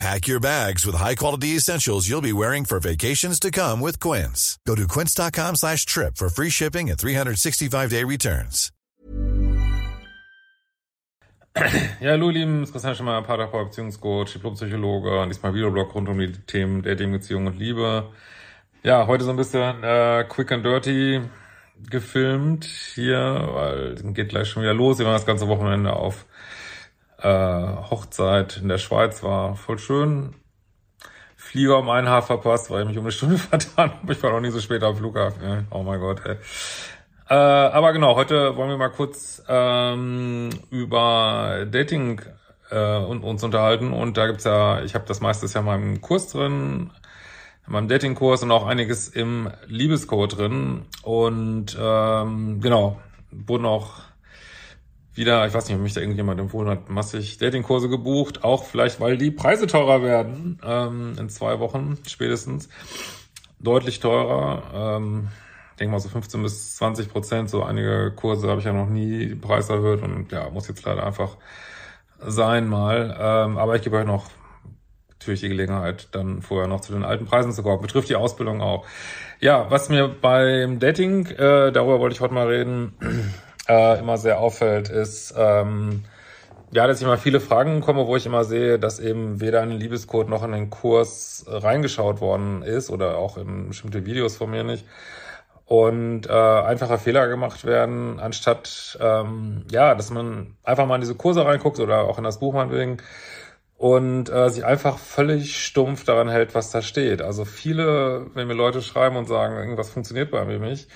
Pack your bags with high-quality essentials you'll be wearing for vacations to come with Quince. Go to quince.com slash trip for free shipping and 365-day returns. Ja, hallo ihr Lieben, es ist Christian Schemmer, Paartherapeut, Beziehungscoach, Diplompsychologe und diesmal Videoblog rund um die Themen Dating, Beziehung und Liebe. Ja, heute so ein bisschen äh, quick and dirty gefilmt hier, weil es geht gleich schon wieder los. Wir waren das ganze Wochenende auf äh, Hochzeit in der Schweiz, war voll schön. Flieger um ein Haar verpasst, weil ich mich um eine Stunde vertan habe. Ich war noch nie so spät am Flughafen. Oh mein Gott, ey. Äh, aber genau, heute wollen wir mal kurz ähm, über Dating äh, und, uns unterhalten. Und da gibt's ja, ich habe das meiste ja in meinem Kurs drin, in meinem Datingkurs und auch einiges im Liebescode drin. Und ähm, genau, wurden auch wieder, ich weiß nicht, ob mich da irgendjemand empfohlen hat, massig Datingkurse gebucht. Auch vielleicht, weil die Preise teurer werden ähm, in zwei Wochen spätestens. Deutlich teurer. Ähm, denke mal so 15 bis 20 Prozent. So einige Kurse habe ich ja noch nie Preis erhöht und ja, muss jetzt leider einfach sein mal. Ähm, aber ich gebe euch noch natürlich die Gelegenheit, dann vorher noch zu den alten Preisen zu kommen. Betrifft die Ausbildung auch. Ja, was mir beim Dating, äh, darüber wollte ich heute mal reden, äh, immer sehr auffällt, ist, ähm, ja, dass ich immer viele Fragen komme, wo ich immer sehe, dass eben weder in den Liebescode noch in den Kurs reingeschaut worden ist oder auch in bestimmte Videos von mir nicht und äh, einfache Fehler gemacht werden, anstatt ähm, ja, dass man einfach mal in diese Kurse reinguckt oder auch in das Buch meinetwegen und äh, sich einfach völlig stumpf daran hält, was da steht. Also viele, wenn mir Leute schreiben und sagen, irgendwas funktioniert bei mir nicht,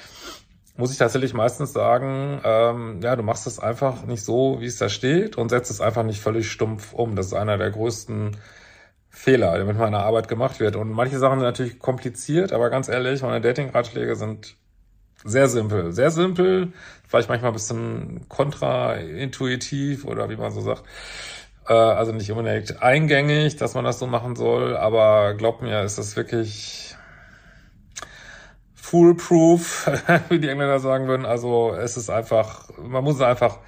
muss ich tatsächlich meistens sagen, ähm, ja, du machst es einfach nicht so, wie es da steht und setzt es einfach nicht völlig stumpf um. Das ist einer der größten Fehler, der mit meiner Arbeit gemacht wird. Und manche Sachen sind natürlich kompliziert, aber ganz ehrlich, meine Dating-Ratschläge sind sehr simpel. Sehr simpel, vielleicht manchmal ein bisschen kontraintuitiv oder wie man so sagt. Äh, also nicht unbedingt eingängig, dass man das so machen soll, aber glaubt mir, ist das wirklich foolproof, wie die Engländer sagen würden. Also es ist einfach, man muss es einfach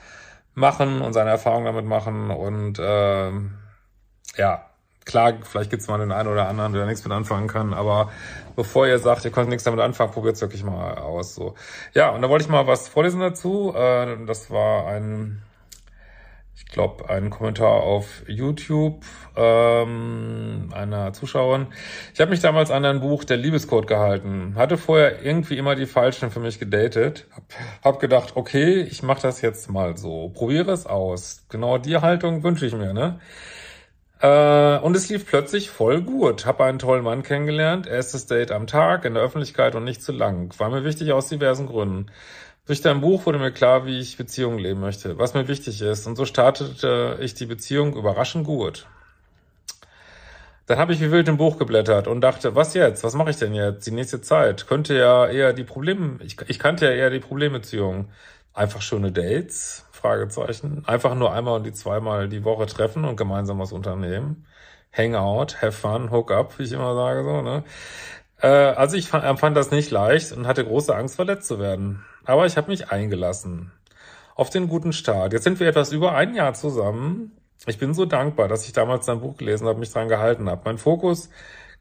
machen und seine Erfahrungen damit machen und äh, ja, klar, vielleicht gibt es mal den einen oder anderen, der nichts mit anfangen kann, aber bevor ihr sagt, ihr könnt nichts damit anfangen, probiert es wirklich mal aus. So. Ja, und da wollte ich mal was vorlesen dazu. Äh, das war ein, glaube, ein Kommentar auf YouTube ähm, einer Zuschauerin. Ich habe mich damals an ein Buch Der Liebescode gehalten. Hatte vorher irgendwie immer die Falschen für mich gedatet. Hab, gedacht, okay, ich mache das jetzt mal so. Probiere es aus. Genau die Haltung wünsche ich mir, ne? Äh, und es lief plötzlich voll gut. Hab einen tollen Mann kennengelernt. Erstes Date am Tag, in der Öffentlichkeit und nicht zu lang. War mir wichtig aus diversen Gründen. Durch dein Buch wurde mir klar, wie ich Beziehungen leben möchte, was mir wichtig ist. Und so startete ich die Beziehung überraschend gut. Dann habe ich wie wild im Buch geblättert und dachte, was jetzt? Was mache ich denn jetzt? Die nächste Zeit. Könnte ja eher die Probleme, ich, ich kannte ja eher die Problembeziehung. Einfach schöne Dates, Fragezeichen. Einfach nur einmal und die zweimal die Woche treffen und gemeinsam was unternehmen. Hangout, have fun, hook up, wie ich immer sage so, ne? Äh, also ich empfand das nicht leicht und hatte große Angst, verletzt zu werden. Aber ich habe mich eingelassen. Auf den guten Start. Jetzt sind wir etwas über ein Jahr zusammen. Ich bin so dankbar, dass ich damals dein Buch gelesen habe, mich dran gehalten habe. Mein Fokus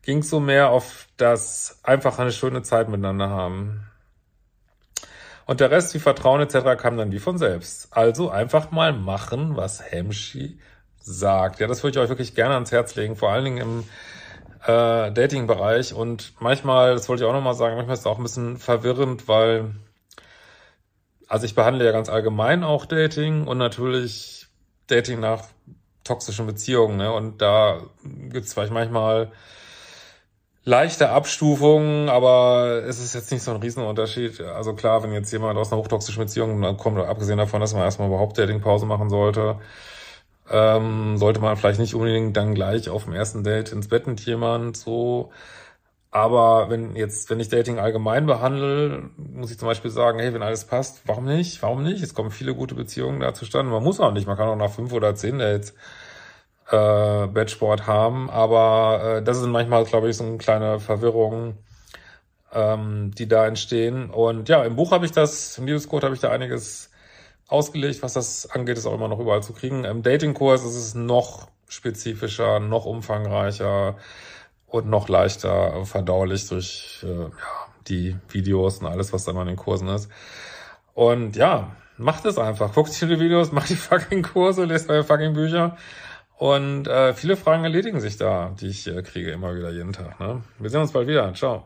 ging so mehr auf das einfach eine schöne Zeit miteinander haben. Und der Rest wie Vertrauen etc. kam dann wie von selbst. Also einfach mal machen, was Hemschi sagt. Ja, das würde ich euch wirklich gerne ans Herz legen, vor allen Dingen im äh, Dating-Bereich. Und manchmal, das wollte ich auch nochmal sagen, manchmal ist es auch ein bisschen verwirrend, weil, also ich behandle ja ganz allgemein auch Dating und natürlich Dating nach toxischen Beziehungen. Ne? Und da gibt es vielleicht manchmal leichte Abstufungen, aber es ist jetzt nicht so ein Riesenunterschied. Also klar, wenn jetzt jemand aus einer hochtoxischen Beziehung kommt, abgesehen davon, dass man erstmal überhaupt Datingpause machen sollte, ähm, sollte man vielleicht nicht unbedingt dann gleich auf dem ersten Date ins Bett mit jemand so. Aber wenn jetzt, wenn ich Dating allgemein behandle, muss ich zum Beispiel sagen, hey, wenn alles passt, warum nicht? Warum nicht? Es kommen viele gute Beziehungen da zustande. Man muss auch nicht, man kann auch nach fünf oder zehn Dates äh, Bettsport haben. Aber äh, das sind manchmal, glaube ich, so eine kleine Verwirrung, ähm, die da entstehen. Und ja, im Buch habe ich das, im Liebescode habe ich da einiges ausgelegt, was das angeht, ist auch immer noch überall zu kriegen. Im Datingkurs ist es noch spezifischer, noch umfangreicher und noch leichter verdaulich durch äh, ja, die Videos und alles, was da immer in den Kursen ist. Und ja, macht es einfach. Guckt sich die Videos, macht die fucking Kurse, lest eure fucking Bücher. Und äh, viele Fragen erledigen sich da, die ich äh, kriege immer wieder jeden Tag. Ne? Wir sehen uns bald wieder. Ciao.